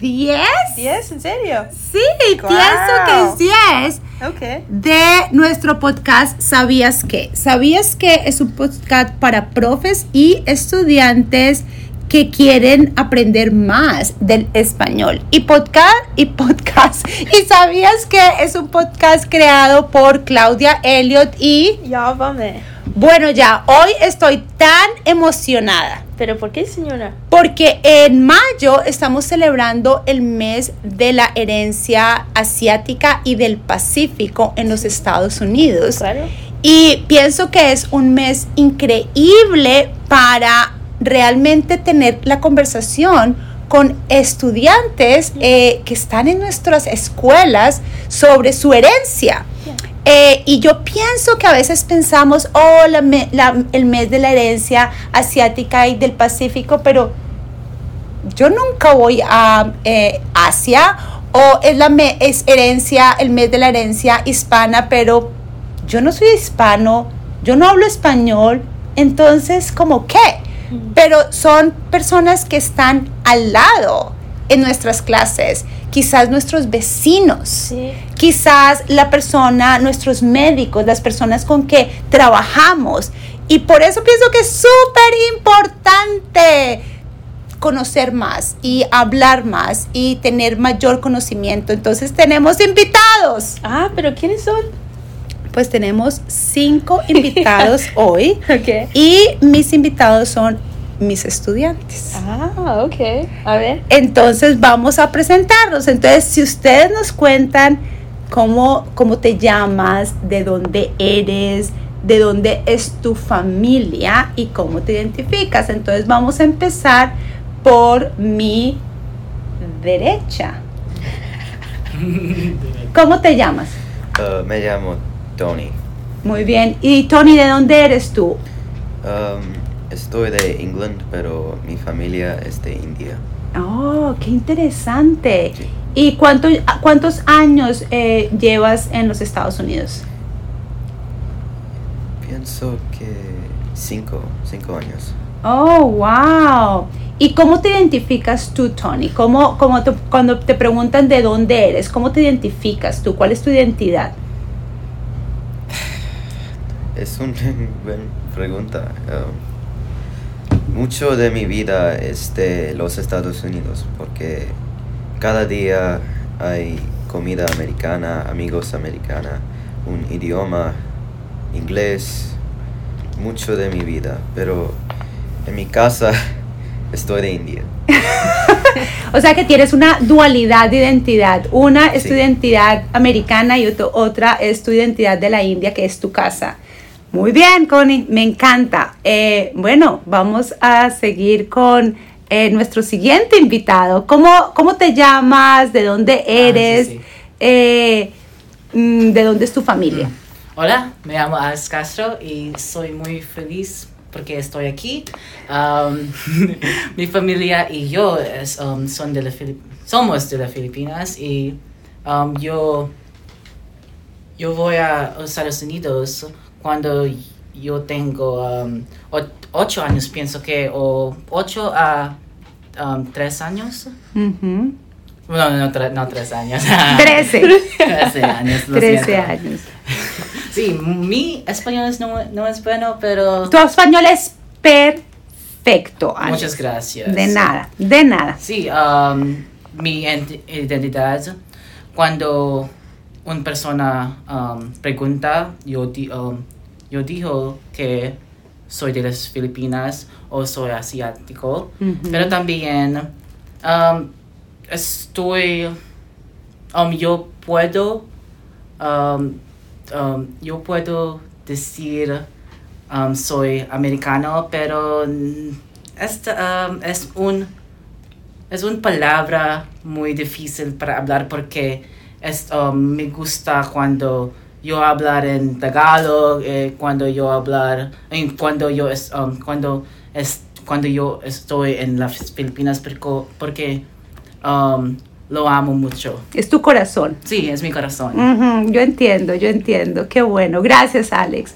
10. ¿10? ¿En serio? Sí, pienso que es 10 Ok. de nuestro podcast ¿Sabías qué? ¿Sabías qué? Es un podcast para profes y estudiantes que quieren aprender más del español. Y podcast, y podcast. ¿Y sabías que es un podcast creado por Claudia Elliot y... Ya vamos. Bueno, ya, hoy estoy tan emocionada. ¿Pero por qué, señora? Porque en mayo estamos celebrando el mes de la herencia asiática y del Pacífico en los Estados Unidos. Claro. Y pienso que es un mes increíble para realmente tener la conversación con estudiantes eh, que están en nuestras escuelas sobre su herencia. Eh, y yo pienso que a veces pensamos, oh, la me- la- el mes de la herencia asiática y del Pacífico, pero yo nunca voy a eh, Asia o es la me- es herencia, el mes de la herencia hispana, pero yo no soy hispano, yo no hablo español, entonces, ¿cómo qué? Pero son personas que están al lado en nuestras clases, quizás nuestros vecinos, Sí. quizás la persona, nuestros médicos, las personas con que trabajamos. Y por eso pienso que es súper importante conocer más y hablar más y tener mayor conocimiento. Entonces tenemos invitados. Ah, ¿pero quiénes son? Pues tenemos cinco invitados hoy Ok. y mis invitados son mis estudiantes. Ah, ok. A ver. Entonces vamos a presentarlos. Entonces, si ustedes nos cuentan cómo, cómo te llamas, de dónde eres, de dónde es tu familia y cómo te identificas. Entonces vamos a empezar por mi derecha. ¿Cómo te llamas? Uh, me llamo Tony. Muy bien. Y Tony, ¿de dónde eres tú? Um, estoy de England, pero mi familia es de India. Oh, qué interesante. Sí. ¿Y cuánto, cuántos años eh, llevas en los Estados Unidos? Pienso que cinco, cinco años. Oh, wow. ¿Y cómo te identificas tú, Tony? ¿Cómo, cómo te- cuando te preguntan de dónde eres, cómo te identificas tú? ¿Cuál es tu identidad? Es una buena pregunta. Um, mucho de mi vida es de los Estados Unidos, porque cada día hay comida americana, amigos americana, un idioma inglés, mucho de mi vida, pero en mi casa estoy de India. O sea que tienes una dualidad de identidad. Una es tu identidad americana y otra es tu identidad de la India, que es tu casa. Muy bien, Connie, me encanta. Eh, bueno, vamos a seguir con eh, nuestro siguiente invitado. ¿Cómo, ¿Cómo te llamas? ¿De dónde eres? sí. Eh, mm, ¿De dónde es tu familia? Hola, me llamo Alex Castro y soy muy feliz porque estoy aquí. Um, mi familia y yo es, um, son de la somos de las Filipinas y um, yo, yo voy a los Estados Unidos cuando yo tengo um, ocho años, pienso que, o ocho a um, tres años. Ujú. No, no, tre- no tres años. Trece. Trece años. Trece años. Sí, mi español es no, no es bueno, pero... Tu español es perfecto. Alex. Muchas gracias. De nada, de nada. Sí, um, mi ent- identidad, cuando una persona um, pregunta, yo, di- um, yo digo que soy de las Filipinas o soy asiático, pero también um, estoy, yo puedo, yo puedo decir soy americano, pero esta, es un es una palabra muy difícil para hablar porque es, um, me gusta cuando yo hablar en Tagalog, eh, cuando yo hablar, eh, cuando yo es, um, cuando es, cuando yo estoy en las Filipinas porque, porque um, lo amo mucho. Es tu corazón. Sí, es mi corazón. Yo entiendo, yo entiendo. Qué bueno. Gracias, Alex.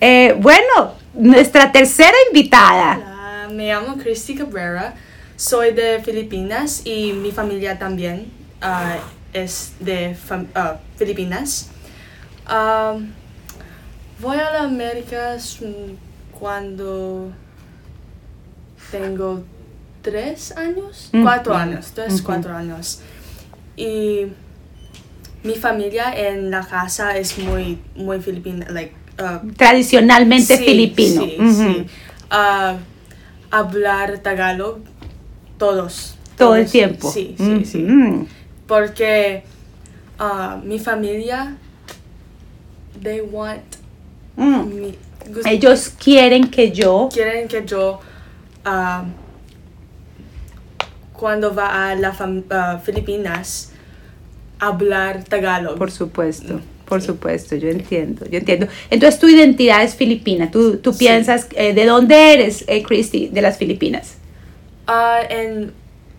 Eh, bueno, nuestra tercera invitada. Hola, me llamo Christy Cabrera, soy de Filipinas y mi familia también ah, es de ah, Filipinas. Voy a la América mm, cuando tengo tres años, Mm. cuatro años, tres, cuatro años. Y mi familia en la casa es muy, muy filipina, like, ah, Tradicionalmente Sí, filipino. Sí, sí. Ah, hablar tagalog todos. Todo el todos. tiempo. Sí, sí, sí. Porque ah, mi familia, they want Mm. Ellos quieren que yo quieren que yo ah, cuando va a las Filipinas hablar tagalog. Por supuesto, por supuesto, yo entiendo, yo entiendo. Entonces tu identidad es filipina, tú, tú Sí. piensas, eh, ¿de dónde eres, eh, Christy, de las Filipinas? Ah, en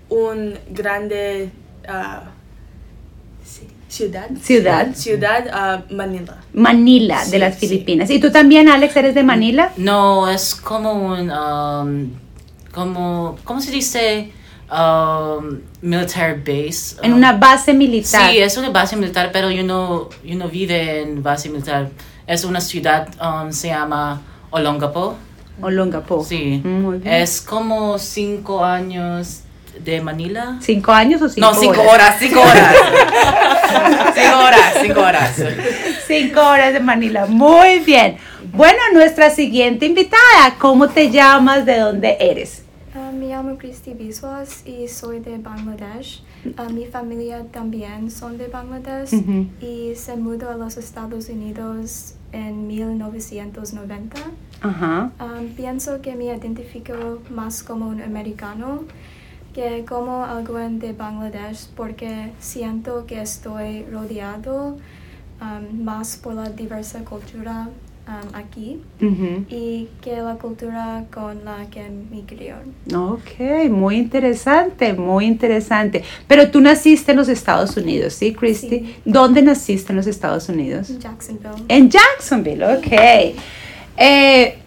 un grande ah, ciudad. Ciudad. Ciudad, ah, Manila. Manila, de Sí, las sí. Filipinas. ¿Y tú también, Alex, eres de Manila? No, es como un, um, como, ¿cómo se dice? Um, military base. En um, una base militar. Sí, es una base militar, pero yo no, yo no vive en base militar. Es una ciudad, um, se llama Olongapo. Olongapo. Sí. Mm, Muy bien. Es como cinco años de Manila. ¿Cinco años o cinco no, cinco horas? horas, cinco horas. cinco horas, cinco horas. Cinco horas de Manila. Muy bien. Bueno, nuestra siguiente invitada, ¿cómo te llamas? ¿De dónde eres? Ah, me llamo Christy Biswas y soy de Bangladesh. Ah, mi familia también son de Bangladesh y se mudó a los Estados Unidos en 1990. Ajá. Ah, pienso que me identifico más como un americano que como alguien de Bangladesh porque siento que estoy rodeado ah, más por la diversa cultura ah, aquí y que la cultura con la que me crió. Ok, muy interesante, muy interesante. Pero tú naciste en los Estados Unidos, ¿sí, Christy? Sí. ¿Dónde naciste en los Estados Unidos? En Jacksonville. En Jacksonville, ok. Eh,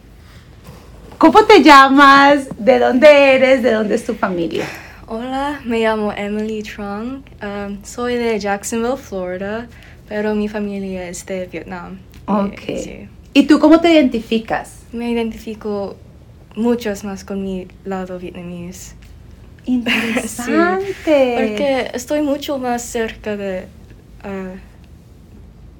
¿Cómo te llamas? ¿De dónde eres? ¿De dónde es tu familia? Hola, me llamo Emily Trong. Um, soy de Jacksonville, Florida, pero mi familia es de Vietnam. Ok. sí, ¿Y tú cómo te identificas? me identifico muchos más con mi lado vietnamés. Interesante. Porque estoy mucho más cerca de ah,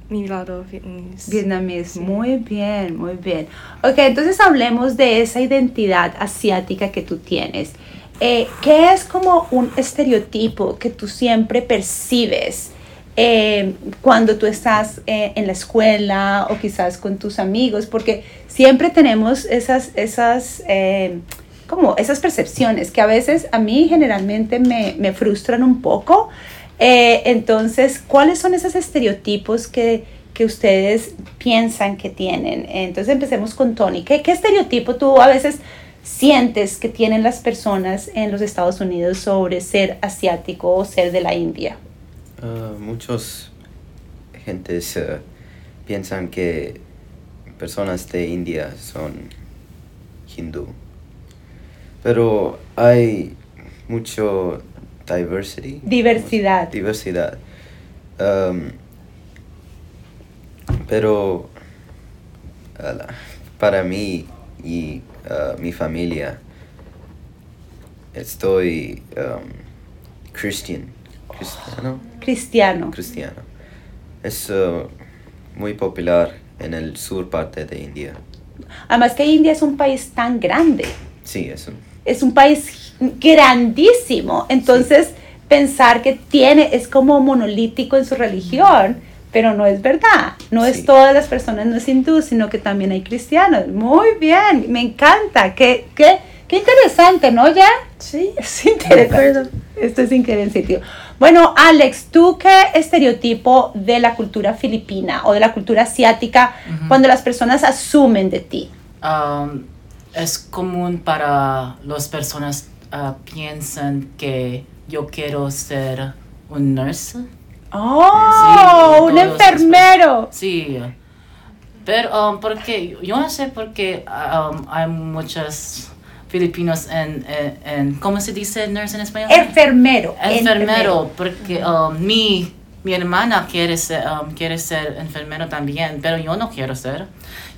mi lado vietnamés. Vietnamés, Sí. muy bien, muy bien. Ok, entonces hablemos de esa identidad asiática que tú tienes. Eh, ¿Qué es como un estereotipo que tú siempre percibes eh, cuando tú estás eh, en la escuela o quizás con tus amigos? Porque siempre tenemos esas, esas, eh, como esas percepciones que a veces a mí generalmente me, me frustran un poco. Eh, entonces, ¿cuáles son esos estereotipos que, que ustedes piensan que tienen? Entonces, empecemos con Tony. ¿Qué, ¿Qué estereotipo tú a veces sientes que tienen las personas en los Estados Unidos sobre ser asiático o ser de la India? Ah, muchos gentes eh, piensan que personas de India son hindú. Pero hay mucho diversity. Diversidad. Diversidad. Um, pero para mí y uh, mi familia estoy um, Christian. Cristiano. Cristiano. Cristiano. Es uh, muy popular en el sur parte de India. Además que India es un país tan grande. Sí, es un es un país grandísimo. Entonces, pensar que tiene, es como monolítico en su religión, pero no es verdad. No es todas las personas, no es hindú, sino que también hay cristianos. Muy bien, me encanta. Qué, qué, qué interesante, ¿no, ya? Sí. Es interesante. Esto es increíble. Bueno, Alex, ¿tú qué estereotipo de la cultura filipina o de la cultura asiática cuando las personas asumen de ti? Um, es común para las personas uh, piensan que yo quiero ser un nurse. ¡Oh! Sí, un enfermero. Sí. Pero um, porque yo no sé por qué um, hay muchas filipinos en, en, en- ¿cómo se dice nurse en español? Enfermero. enfermero, porque um, mi, mi hermana quiere ser, um, quiere ser enfermero también, pero yo no quiero ser.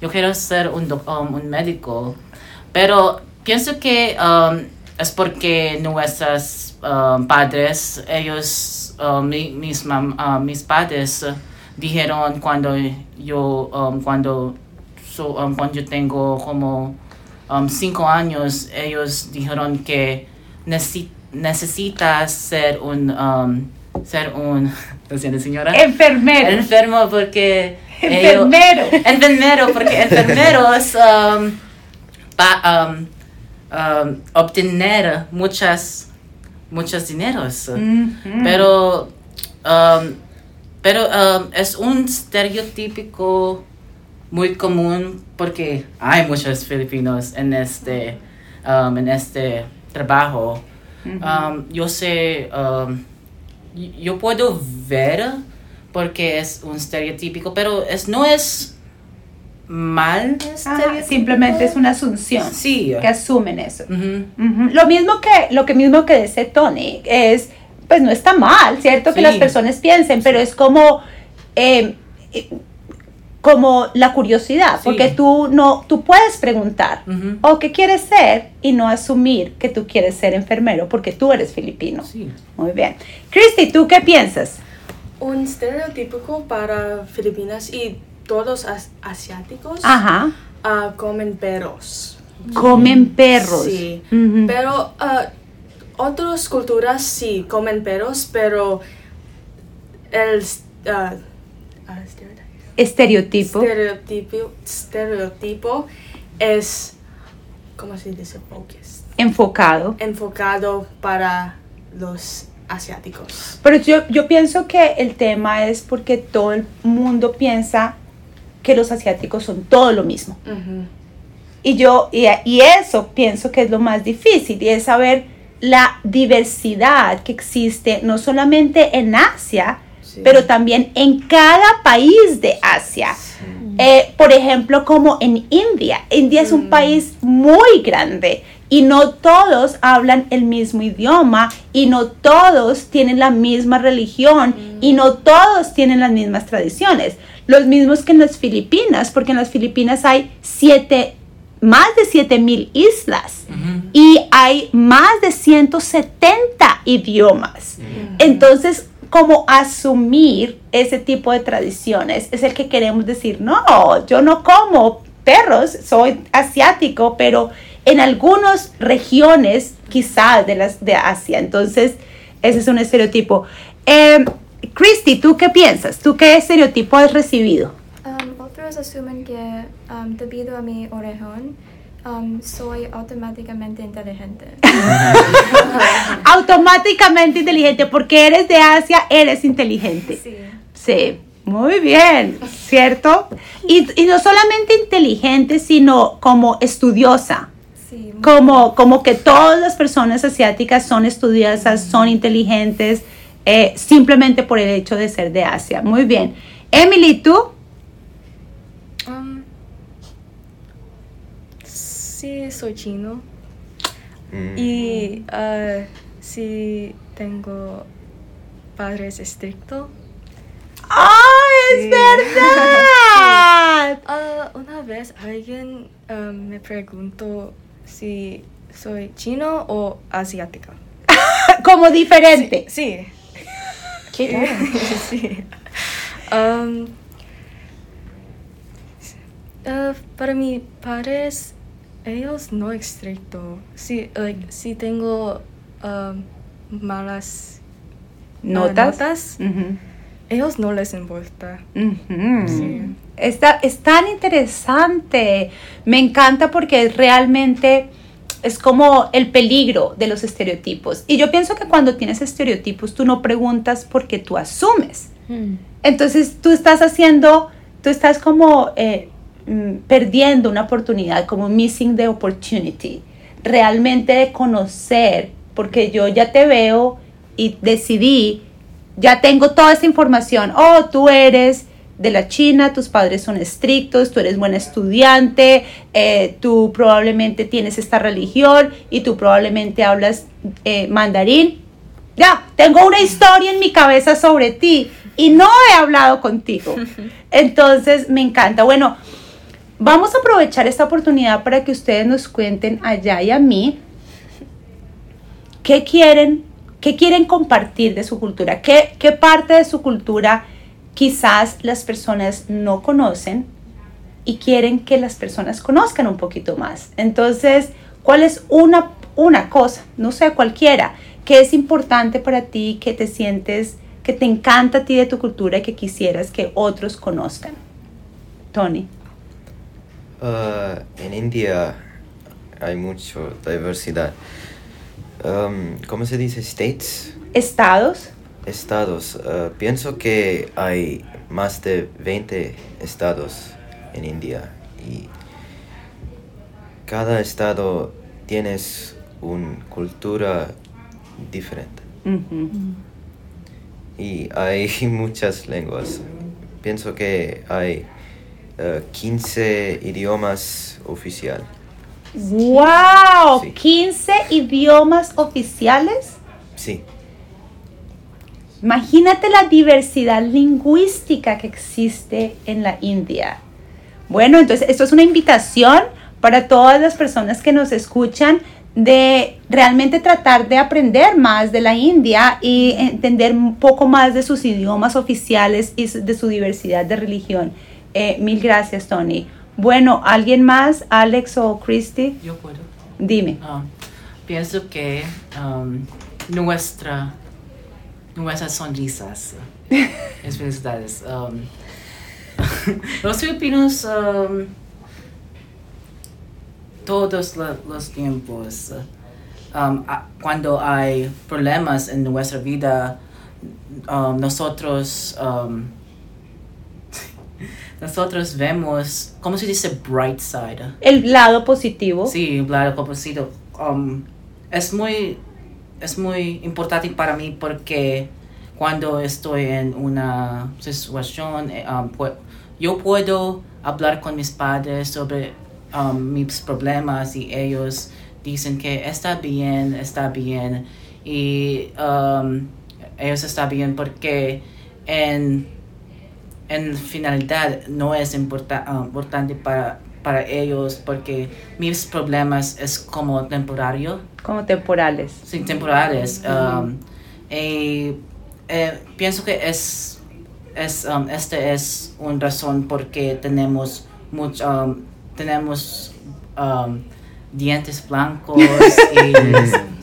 Yo quiero ser un, um, un médico. Pero pienso que um, es porque nuestros um, padres, ellos, um, mi- mis, mam- uh, mis padres uh, dijeron cuando yo, um, cuando, so- um, cuando yo tengo como um, cinco años, ellos dijeron que necesi- necesitas ser un, um, ser un, lo siento señora, Enfermero. enfermo porque ellos- Enfermero. enfermero, porque enfermeros um, um, um, obtener muchas, muchos dineros. Ujú. Pero, um, pero um, es un estereotípico muy común porque hay muchos filipinos en este, um, en este trabajo. Um, yo sé, yo puedo ver porque es un estereotípico, pero es, no es mal Ajá, simplemente es una asunción. Sí. Que asumen eso. Lo mismo que lo que mismo que dice Tony es pues no está mal, cierto que las personas piensen, pero es como eh, eh, como la curiosidad, Sí. porque tú no tú puedes preguntar o qué quieres ser y no asumir que tú quieres ser enfermero porque tú eres filipino. Sí. Muy bien. Christy, ¿tú qué piensas? Un estereotípico para Filipinas y todos as- asiáticos Ajá. ah, comen perros. Comen perros. Sí, pero ah, otras culturas sí comen perros, pero el ah, Estereotipo. estereotipo, estereotipo es, ¿cómo se dice? Focus. enfocado. Enfocado para los asiáticos. Pero yo, yo pienso que el tema es porque todo el mundo piensa que los asiáticos son todo lo mismo. Y yo, y, y eso pienso que es lo más difícil, y es saber la diversidad que existe no solamente en Asia, Sí. pero también en cada país de Asia. Eh, por ejemplo, como en India. India es un Mm. país muy grande y no todos hablan el mismo idioma y no todos tienen la misma religión y no todos tienen las mismas tradiciones. Los mismos que en las Filipinas, porque en las Filipinas hay siete, más de 7 mil islas y hay más de 170 idiomas. Entonces, como asumir ese tipo de tradiciones es el que queremos decir, no, yo no como perros, soy asiático, pero en algunas regiones quizás de las de Asia. Entonces, ese es un estereotipo. Eh, Christy, ¿tú qué piensas? ¿Tú qué estereotipo has recibido? Um, otros asumen que um, debido a mi orejón um, soy automáticamente inteligente. Automáticamente inteligente, porque eres de Asia, eres inteligente. Sí. Sí, muy bien, ¿cierto? Y, y no solamente inteligente, sino como estudiosa. Sí. Como, como que todas las personas asiáticas son estudiosas, son inteligentes, eh, simplemente por el hecho de ser de Asia. Muy bien. Emily, ¿tú? Um, sí, soy chino. Mm. Y ah, sí tengo padres estrictos. ¡Ah, es Sí. verdad! Una vez alguien ah, me preguntó si soy chino o asiática. como diferente. Sí. Qué raro. sí. Um, ah, para mis padres, ellos no estricto. Sí, like, si tengo um, malas ¿Notas? ellos no les importa. Sí. Está, es tan interesante. Me encanta porque realmente es como el peligro de los estereotipos. Y yo pienso que cuando tienes estereotipos, tú no preguntas porque tú asumes. Entonces tú estás haciendo, tú estás como eh, mm, perdiendo una oportunidad, como missing the opportunity, realmente de conocer, porque yo ya te veo y decidí, ya tengo toda esta información, oh, tú eres de la China, tus padres son estrictos, tú eres buena estudiante, eh, tú probablemente tienes esta religión y tú probablemente hablas eh, mandarín. Ya, tengo una historia en mi cabeza sobre ti y no he hablado contigo. Entonces, me encanta. Bueno, vamos a aprovechar esta oportunidad para que ustedes nos cuenten allá y a mí qué quieren, qué quieren compartir de su cultura, qué, qué parte de su cultura quizás las personas no conocen y quieren que las personas conozcan un poquito más. Entonces, ¿cuál es una, una cosa, no sé, cualquiera, que es importante para ti, que te sientes, que te encanta a ti de tu cultura y que quisieras que otros conozcan? Tony. Uh, en India hay mucha diversidad. Um, ¿Cómo se dice? States. Estados. Estados. Uh, pienso que hay más de 20 estados en India y cada estado tiene una cultura diferente. Y hay muchas lenguas. Pienso que hay uh, 15 idiomas oficiales. ¡Wow! Sí. 15 idiomas oficiales. Sí. Imagínate la diversidad lingüística que existe en la India. Bueno, entonces esto es una invitación para todas las personas que nos escuchan de realmente tratar de aprender más de la India y entender un poco más de sus idiomas oficiales y de su diversidad de religión. Eh, mil gracias, Tony. Bueno, ¿alguien más? ¿Alex o Christy? Yo puedo. Dime. Ah, pienso que um, nuestra, nuestras sonrisas, es felicidades. um, los filipinos, um, todos lo- los tiempos, um, a- cuando hay problemas en nuestra vida, um, nosotros, um, nosotros vemos, ¿cómo se dice bright side? El lado positivo. Sí, claro, compositor. Um, es muy es muy importante para mí porque cuando estoy en una situación, eh, um, yo puedo hablar con mis padres sobre um, mis problemas y ellos dicen que está bien, está bien. Y um, ellos está bien porque en en finalidad no es importa- ah, importante para, para ellos porque mis problemas es como temporario, Como temporales. sí, temporales. um, y, eh, pienso que es, es um, este es una razón porque tenemos mucho, um, tenemos um, dientes blancos y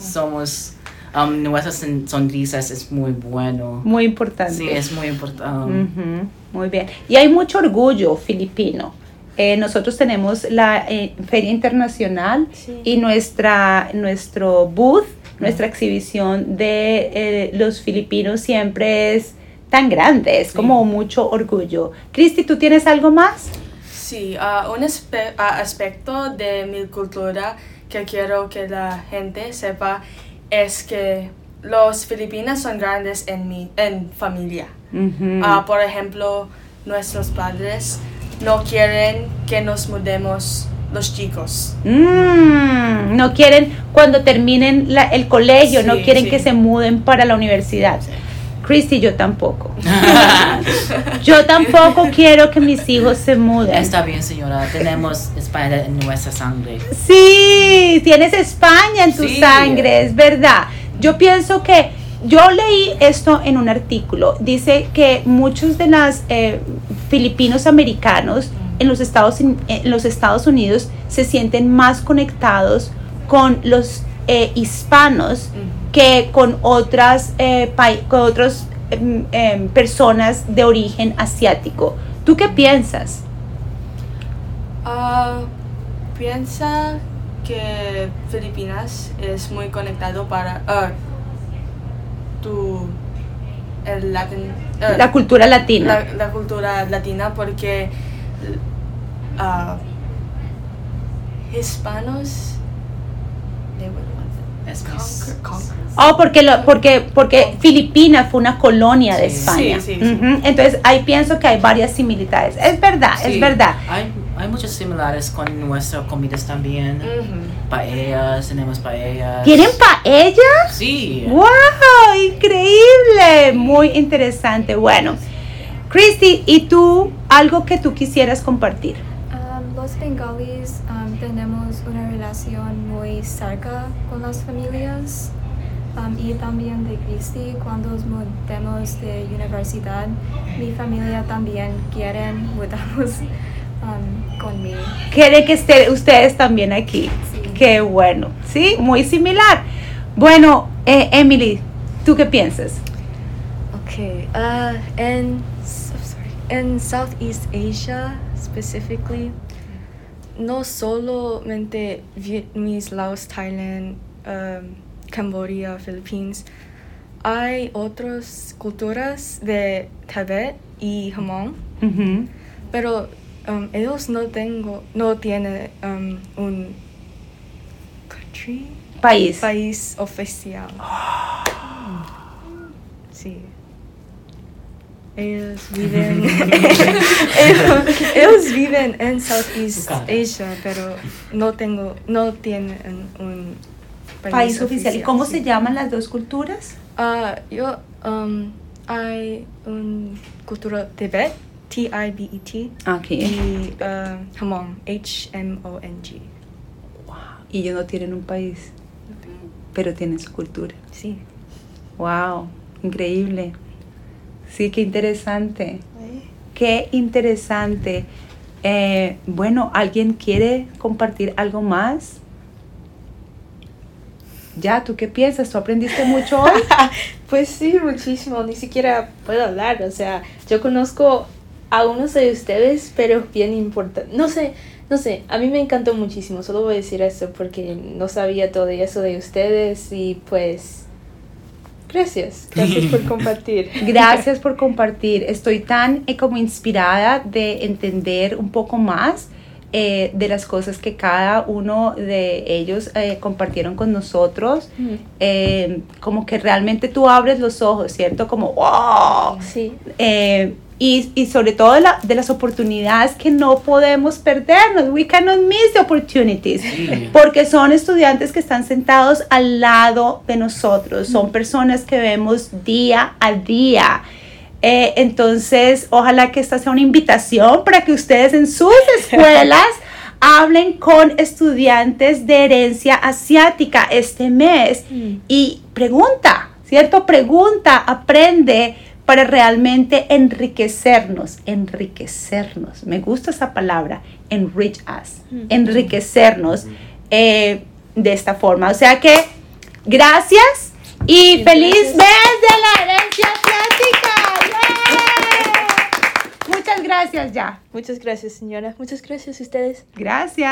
somos um, nuestras son- sonrisas es muy bueno. Muy importante. Sí, es muy importante. Ujú, Muy bien. Y hay mucho orgullo filipino. Eh, nosotros tenemos la eh, Feria Internacional Sí. y nuestra, nuestro booth, nuestra exhibición de eh, los filipinos siempre es tan grande, es Sí. como mucho orgullo. Cristi, ¿tú tienes algo más? Sí, ah, un aspe- ah, aspecto de mi cultura que quiero que la gente sepa es que los filipinos son grandes en mi en familia. Ah, por ejemplo, nuestros padres no quieren que nos mudemos los chicos. Mm, no quieren, cuando terminen la- el colegio, no Sí, quieren sí. que se muden para la universidad. Cristi, yo tampoco. Yo tampoco quiero que mis hijos se muden. Está bien, señora. Tenemos España en nuestra sangre. Sí, tienes España en tu Sí. sangre, es verdad. Yo pienso que yo leí esto en un artículo. Dice que muchos de los filipinos americanos en los, Estados, en los Estados Unidos se sienten más conectados con los eh, hispanos que con otras eh, con otras em, em, personas de origen asiático. ¿Tú qué piensas? Ah, piensa que Filipinas es muy conectado para ah, tu el latin, ah, La cultura latina. la, la cultura latina porque ah, hispanos they Oh, porque, lo, porque, porque Filipinas fue una colonia de Sí. España. Sí, sí, sí. Ujú, Entonces ahí pienso que hay varias similitudes. Es verdad, es verdad. Hay, hay muchas similares con nuestras comidas también. Paellas, tenemos paellas. ¿Tienen paella? Sí. ¡Wow! Increíble. Muy interesante. Bueno, Christy, ¿y tú algo que tú quisieras compartir? Um, los bengalis um, tenemos una relación muy cerca con las familias um, y también de Cristi cuando nos mudemos de universidad mi familia también quieren mudarnos um, conmigo. Quiere que estén ustedes también aquí. Sí. Qué bueno. Sí, muy similar. Bueno, eh, Emily, ¿tú qué piensas? Okay. Uh, so sorry. In Southeast Asia specifically, no solamente Vietnamese, Laos, Thailand, um, Cambodia, Philippines, hay otras culturas de Tibet y Hmong, pero um, ellos no tengo, no tienen um, un country, País. país oficial. Sí. Ellos viven. ellos, ellos viven en Southeast. Asia, pero no tengo, no tienen un País oficial. ¿Y cómo sí. se llaman las dos culturas? Ah, yo, um, hay un cultura Tibet, T-I-B-E-T, Aquí. y uh, Hmong, H-M-O-N-G. Y ellos no tienen un país, pero tienen su cultura. Sí. Wow, increíble. Sí, qué interesante. Qué interesante. Eh, bueno, ¿alguien quiere compartir algo más? Ya, ¿tú qué piensas? ¿Tú aprendiste mucho hoy? Pues sí, muchísimo, ni siquiera puedo hablar, o sea, yo conozco a unos de ustedes, pero es bien importante, no sé, no sé, a mí me encantó muchísimo, solo voy a decir eso porque no sabía todo eso de ustedes y pues, gracias, gracias por compartir. Gracias por compartir. Estoy tan eh, como inspirada de entender un poco más eh, de las cosas que cada uno de ellos eh, compartieron con nosotros. Mm, Eh, como que realmente tú abres los ojos, ¿cierto? Como, wow. Sí, Eh, y, y sobre todo de, la- de las oportunidades que no podemos perdernos. We cannot miss the opportunities. Sí. Porque son estudiantes que están sentados al lado de nosotros, son personas que vemos día a día. Eh, entonces, ojalá que esta sea una invitación para que ustedes en sus escuelas hablen con estudiantes de herencia asiática este mes Mm. y pregunta, ¿cierto? Pregunta, aprende para realmente enriquecernos, enriquecernos. Me gusta esa palabra, enrich us, enriquecernos eh, de esta forma. O sea que, gracias y feliz mes de la herencia asiática. ¡Yay! Muchas gracias ya. muchas gracias señora, muchas gracias a ustedes. Gracias.